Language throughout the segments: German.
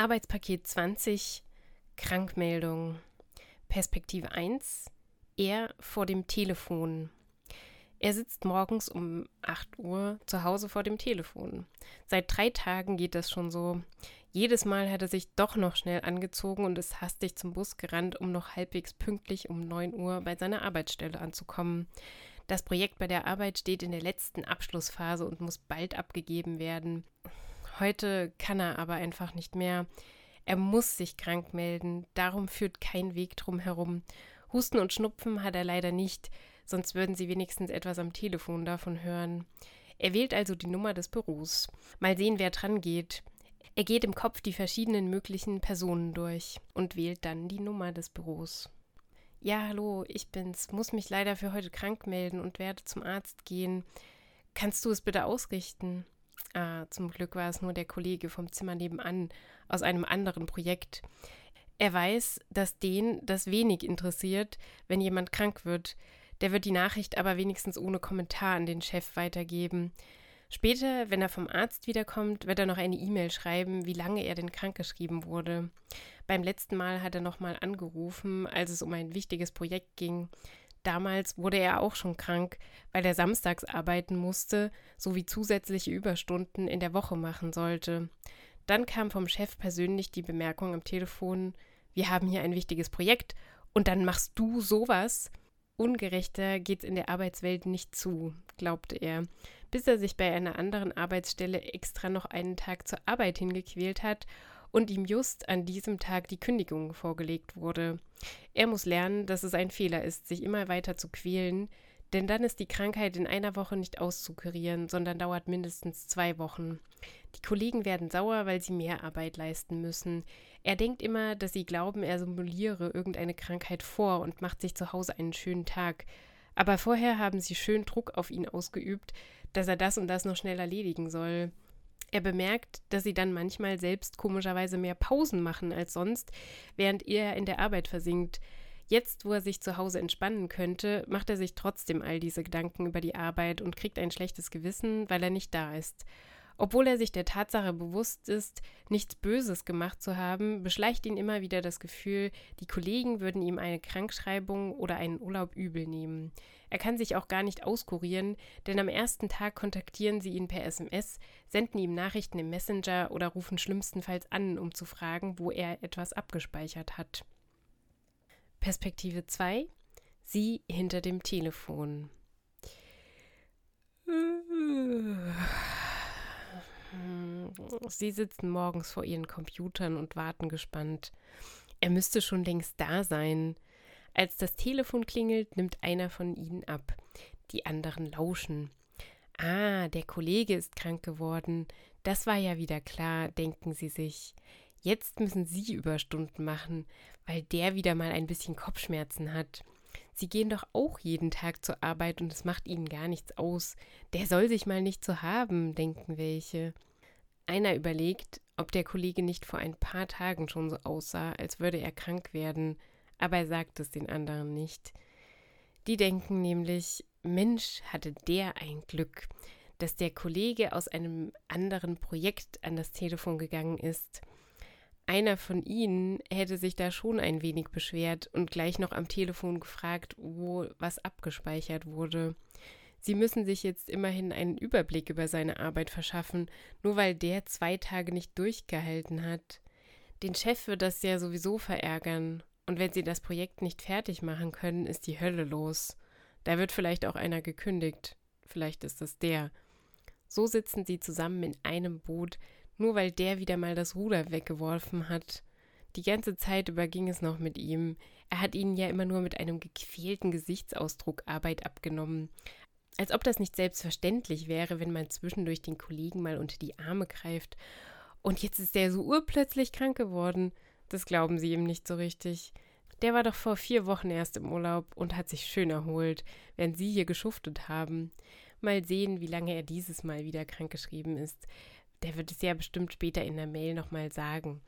Arbeitspaket 20 Krankmeldung. Perspektive 1 Er vor dem Telefon. Er sitzt morgens um 8 Uhr zu Hause vor dem Telefon. Seit drei Tagen geht das schon so. Jedes Mal hat er sich doch noch schnell angezogen und ist hastig zum Bus gerannt, um noch halbwegs pünktlich um 9 Uhr bei seiner Arbeitsstelle anzukommen. Das Projekt bei der Arbeit steht in der letzten Abschlussphase und muss bald abgegeben werden. Heute kann er aber einfach nicht mehr. Er muss sich krank melden, darum führt kein Weg drum herum. Husten und Schnupfen hat er leider nicht, sonst würden Sie wenigstens etwas am Telefon davon hören. Er wählt also die Nummer des Büros. Mal sehen, wer dran geht. Er geht im Kopf die verschiedenen möglichen Personen durch und wählt dann die Nummer des Büros. Ja, hallo, ich bin's, muss mich leider für heute krank melden und werde zum Arzt gehen. Kannst du es bitte ausrichten? Ah, zum Glück war es nur der Kollege vom Zimmer nebenan aus einem anderen Projekt. Er weiß, dass den das wenig interessiert, wenn jemand krank wird. Der wird die Nachricht aber wenigstens ohne Kommentar an den Chef weitergeben. Später, wenn er vom Arzt wiederkommt, wird er noch eine E-Mail schreiben, wie lange er denn krankgeschrieben wurde. Beim letzten Mal hat er nochmal angerufen, als es um ein wichtiges Projekt ging. Damals wurde er auch schon krank, weil er samstags arbeiten musste, sowie zusätzliche Überstunden in der Woche machen sollte. Dann kam vom Chef persönlich die Bemerkung am Telefon, wir haben hier ein wichtiges Projekt und dann machst du sowas. Ungerechter geht's in der Arbeitswelt nicht zu, glaubte er, bis er sich bei einer anderen Arbeitsstelle extra noch einen Tag zur Arbeit hingequält hat und ihm just an diesem Tag die Kündigung vorgelegt wurde. Er muss lernen, dass es ein Fehler ist, sich immer weiter zu quälen, denn dann ist die Krankheit in einer Woche nicht auszukurieren, sondern dauert mindestens zwei Wochen. Die Kollegen werden sauer, weil sie mehr Arbeit leisten müssen. Er denkt immer, dass sie glauben, er simuliere irgendeine Krankheit vor und macht sich zu Hause einen schönen Tag. Aber vorher haben sie schön Druck auf ihn ausgeübt, dass er das und das noch schnell erledigen soll. Er bemerkt, dass sie dann manchmal selbst komischerweise mehr Pausen machen als sonst, während er in der Arbeit versinkt. Jetzt, wo er sich zu Hause entspannen könnte, macht er sich trotzdem all diese Gedanken über die Arbeit und kriegt ein schlechtes Gewissen, weil er nicht da ist. Obwohl er sich der Tatsache bewusst ist, nichts Böses gemacht zu haben, beschleicht ihn immer wieder das Gefühl, die Kollegen würden ihm eine Krankschreibung oder einen Urlaub übel nehmen. Er kann sich auch gar nicht auskurieren, denn am ersten Tag kontaktieren sie ihn per SMS, senden ihm Nachrichten im Messenger oder rufen schlimmstenfalls an, um zu fragen, wo er etwas abgespeichert hat. Perspektive 2 Sie hinter dem Telefon. Sie sitzen morgens vor ihren Computern und warten gespannt. Er müsste schon längst da sein. Als das Telefon klingelt, nimmt einer von ihnen ab. Die anderen lauschen. Ah, der Kollege ist krank geworden. Das war ja wieder klar, denken sie sich. Jetzt müssen sie Überstunden machen, weil der wieder mal ein bisschen Kopfschmerzen hat. Sie gehen doch auch jeden Tag zur Arbeit und es macht ihnen gar nichts aus. Der soll sich mal nicht so haben, denken welche. Einer überlegt, ob der Kollege nicht vor ein paar Tagen schon so aussah, als würde er krank werden, aber er sagt es den anderen nicht. Die denken nämlich, Mensch, hatte der ein Glück, dass der Kollege aus einem anderen Projekt an das Telefon gegangen ist. Einer von ihnen hätte sich da schon ein wenig beschwert und gleich noch am Telefon gefragt, wo was abgespeichert wurde. Sie müssen sich jetzt immerhin einen Überblick über seine Arbeit verschaffen, nur weil der zwei Tage nicht durchgehalten hat. Den Chef wird das ja sowieso verärgern, und wenn sie das Projekt nicht fertig machen können, ist die Hölle los. Da wird vielleicht auch einer gekündigt. Vielleicht ist es der. So sitzen sie zusammen in einem Boot, nur weil der wieder mal das Ruder weggeworfen hat. Die ganze Zeit über ging es noch mit ihm. Er hat ihnen ja immer nur mit einem gequälten Gesichtsausdruck Arbeit abgenommen. Als ob das nicht selbstverständlich wäre, wenn man zwischendurch den Kollegen mal unter die Arme greift. Und jetzt ist der so urplötzlich krank geworden. Das glauben sie ihm nicht so richtig. Der war doch vor vier Wochen erst im Urlaub und hat sich schön erholt, während sie hier geschuftet haben. Mal sehen, wie lange er dieses Mal wieder krankgeschrieben ist. Der wird es ja bestimmt später in der Mail nochmal sagen.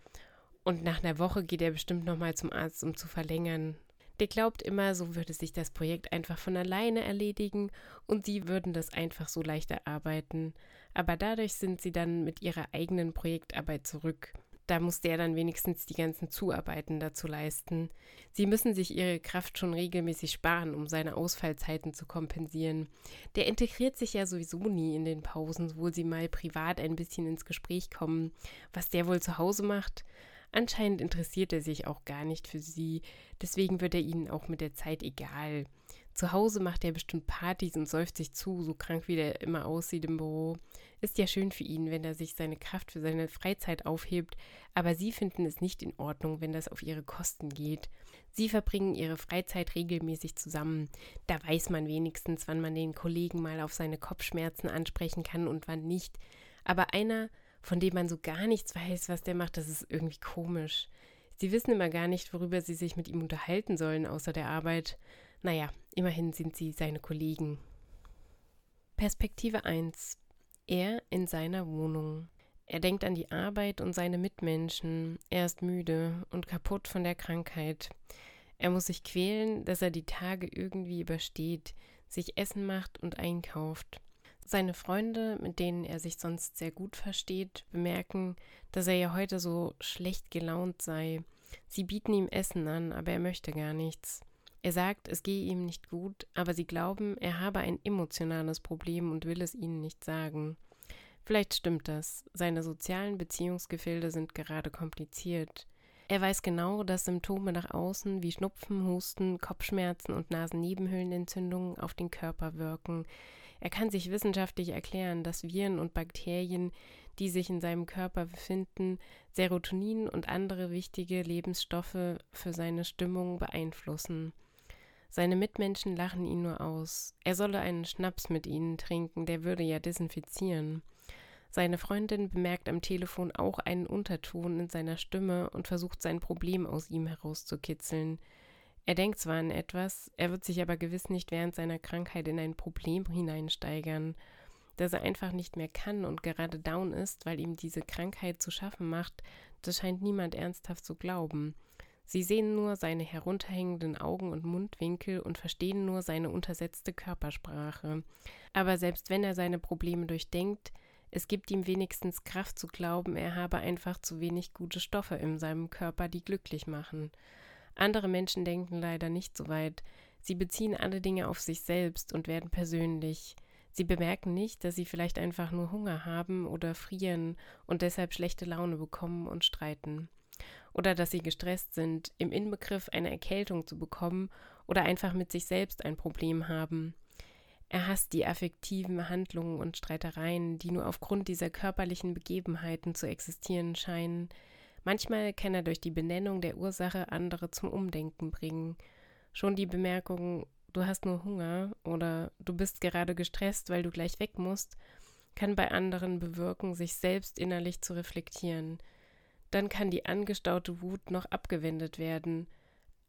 Und nach einer Woche geht er bestimmt nochmal zum Arzt, um zu verlängern. Der glaubt immer, so würde sich das Projekt einfach von alleine erledigen und sie würden das einfach so leicht erarbeiten. Aber dadurch sind sie dann mit ihrer eigenen Projektarbeit zurück. Da muss der dann wenigstens die ganzen Zuarbeiten dazu leisten. Sie müssen sich ihre Kraft schon regelmäßig sparen, um seine Ausfallzeiten zu kompensieren. Der integriert sich ja sowieso nie in den Pausen, wo sie mal privat ein bisschen ins Gespräch kommen. Was der wohl zu Hause macht? Anscheinend interessiert er sich auch gar nicht für sie, deswegen wird er ihnen auch mit der Zeit egal. Zu Hause macht er bestimmt Partys und säuft sich zu, so krank wie der immer aussieht im Büro. Ist ja schön für ihn, wenn er sich seine Kraft für seine Freizeit aufhebt, aber sie finden es nicht in Ordnung, wenn das auf ihre Kosten geht. Sie verbringen ihre Freizeit regelmäßig zusammen. Da weiß man wenigstens, wann man den Kollegen mal auf seine Kopfschmerzen ansprechen kann und wann nicht. Aber einer, von dem man so gar nichts weiß, was der macht, das ist irgendwie komisch. Sie wissen immer gar nicht, worüber sie sich mit ihm unterhalten sollen, außer der Arbeit. Naja, immerhin sind sie seine Kollegen. Perspektive 1. Er in seiner Wohnung. Er denkt an die Arbeit und seine Mitmenschen. Er ist müde und kaputt von der Krankheit. Er muss sich quälen, dass er die Tage irgendwie übersteht, sich Essen macht und einkauft. Seine Freunde, mit denen er sich sonst sehr gut versteht, bemerken, dass er ja heute so schlecht gelaunt sei. Sie bieten ihm Essen an, aber er möchte gar nichts. Er sagt, es gehe ihm nicht gut, aber sie glauben, er habe ein emotionales Problem und will es ihnen nicht sagen. Vielleicht stimmt das. Seine sozialen Beziehungsgefilde sind gerade kompliziert. Er weiß genau, dass Symptome nach außen wie Schnupfen, Husten, Kopfschmerzen und Nasennebenhöhlenentzündungen auf den Körper wirken. Er kann sich wissenschaftlich erklären, dass Viren und Bakterien, die sich in seinem Körper befinden, Serotonin und andere wichtige Lebensstoffe für seine Stimmung beeinflussen. Seine Mitmenschen lachen ihn nur aus. Er solle einen Schnaps mit ihnen trinken, der würde ja desinfizieren. Seine Freundin bemerkt am Telefon auch einen Unterton in seiner Stimme und versucht sein Problem aus ihm herauszukitzeln. Er denkt zwar an etwas, er wird sich aber gewiss nicht während seiner Krankheit in ein Problem hineinsteigern. Dass er einfach nicht mehr kann und gerade down ist, weil ihm diese Krankheit zu schaffen macht, das scheint niemand ernsthaft zu glauben. Sie sehen nur seine herunterhängenden Augen und Mundwinkel und verstehen nur seine untersetzte Körpersprache. Aber selbst wenn er seine Probleme durchdenkt, es gibt ihm wenigstens Kraft zu glauben, er habe einfach zu wenig gute Stoffe in seinem Körper, die glücklich machen. Andere Menschen denken leider nicht so weit. Sie beziehen alle Dinge auf sich selbst und werden persönlich. Sie bemerken nicht, dass sie vielleicht einfach nur Hunger haben oder frieren und deshalb schlechte Laune bekommen und streiten oder dass sie gestresst sind, im Inbegriff eine Erkältung zu bekommen oder einfach mit sich selbst ein Problem haben. Er hasst die affektiven Handlungen und Streitereien, die nur aufgrund dieser körperlichen Begebenheiten zu existieren scheinen. Manchmal kann er durch die Benennung der Ursache andere zum Umdenken bringen. Schon die Bemerkung, du hast nur Hunger oder du bist gerade gestresst, weil du gleich weg musst, kann bei anderen bewirken, sich selbst innerlich zu reflektieren dann kann die angestaute Wut noch abgewendet werden.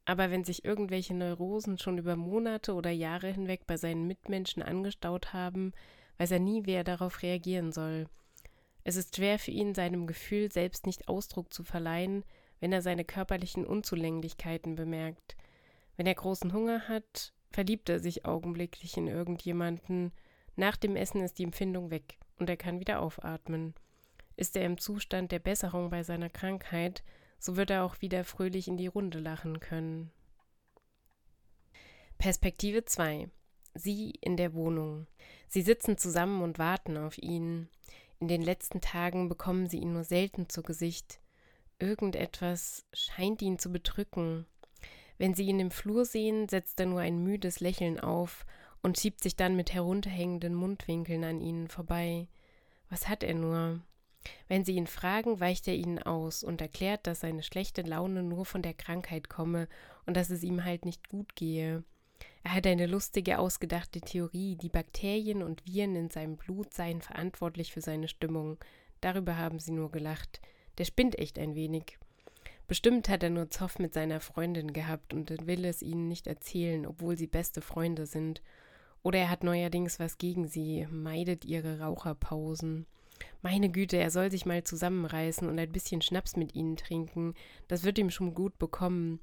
Aber wenn sich irgendwelche Neurosen schon über Monate oder Jahre hinweg bei seinen Mitmenschen angestaut haben, weiß er nie, wer darauf reagieren soll. Es ist schwer für ihn, seinem Gefühl selbst nicht Ausdruck zu verleihen, wenn er seine körperlichen Unzulänglichkeiten bemerkt. Wenn er großen Hunger hat, verliebt er sich augenblicklich in irgendjemanden. Nach dem Essen ist die Empfindung weg und er kann wieder aufatmen. Ist er im Zustand der Besserung bei seiner Krankheit, so wird er auch wieder fröhlich in die Runde lachen können. Perspektive 2. Sie in der Wohnung. Sie sitzen zusammen und warten auf ihn. In den letzten Tagen bekommen sie ihn nur selten zu Gesicht. Irgendetwas scheint ihn zu bedrücken. Wenn sie ihn im Flur sehen, setzt er nur ein müdes Lächeln auf und schiebt sich dann mit herunterhängenden Mundwinkeln an ihnen vorbei. Was hat er nur? Wenn sie ihn fragen, weicht er ihnen aus und erklärt, dass seine schlechte Laune nur von der Krankheit komme und dass es ihm halt nicht gut gehe. Er hat eine lustige, ausgedachte Theorie, die Bakterien und Viren in seinem Blut seien verantwortlich für seine Stimmung. Darüber haben sie nur gelacht. Der spinnt echt ein wenig. Bestimmt hat er nur Zoff mit seiner Freundin gehabt und will es ihnen nicht erzählen, obwohl sie beste Freunde sind. Oder er hat neuerdings was gegen sie, meidet ihre Raucherpausen. Meine Güte, er soll sich mal zusammenreißen und ein bisschen Schnaps mit ihnen trinken. Das wird ihm schon gut bekommen.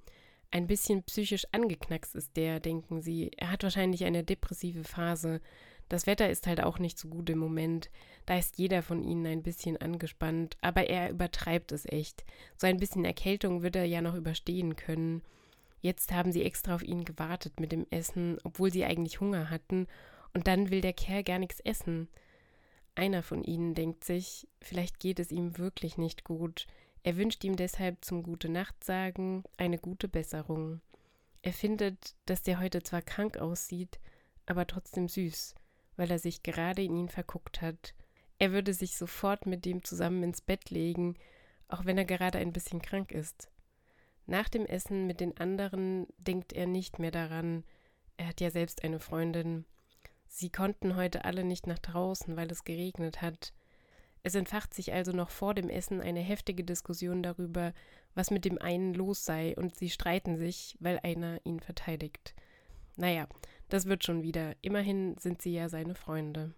Ein bisschen psychisch angeknackst ist der, denken sie. Er hat wahrscheinlich eine depressive Phase. Das Wetter ist halt auch nicht so gut im Moment. Da ist jeder von ihnen ein bisschen angespannt, aber er übertreibt es echt. So ein bisschen Erkältung wird er ja noch überstehen können. Jetzt haben sie extra auf ihn gewartet mit dem Essen, obwohl sie eigentlich Hunger hatten, und dann will der Kerl gar nichts essen. Einer von ihnen denkt sich, vielleicht geht es ihm wirklich nicht gut. Er wünscht ihm deshalb zum Gute Nacht sagen eine gute Besserung. Er findet, dass der heute zwar krank aussieht, aber trotzdem süß weil er sich gerade in ihn verguckt hat. Er würde sich sofort mit dem zusammen ins Bett legen, auch wenn er gerade ein bisschen krank ist. Nach dem Essen mit den anderen denkt er nicht mehr daran. Er hat ja selbst eine Freundin. Sie konnten heute alle nicht nach draußen, weil es geregnet hat. Es entfacht sich also noch vor dem Essen eine heftige Diskussion darüber, was mit dem einen los sei, und sie streiten sich, weil einer ihn verteidigt. Naja, das wird schon wieder. Immerhin sind sie ja seine Freunde.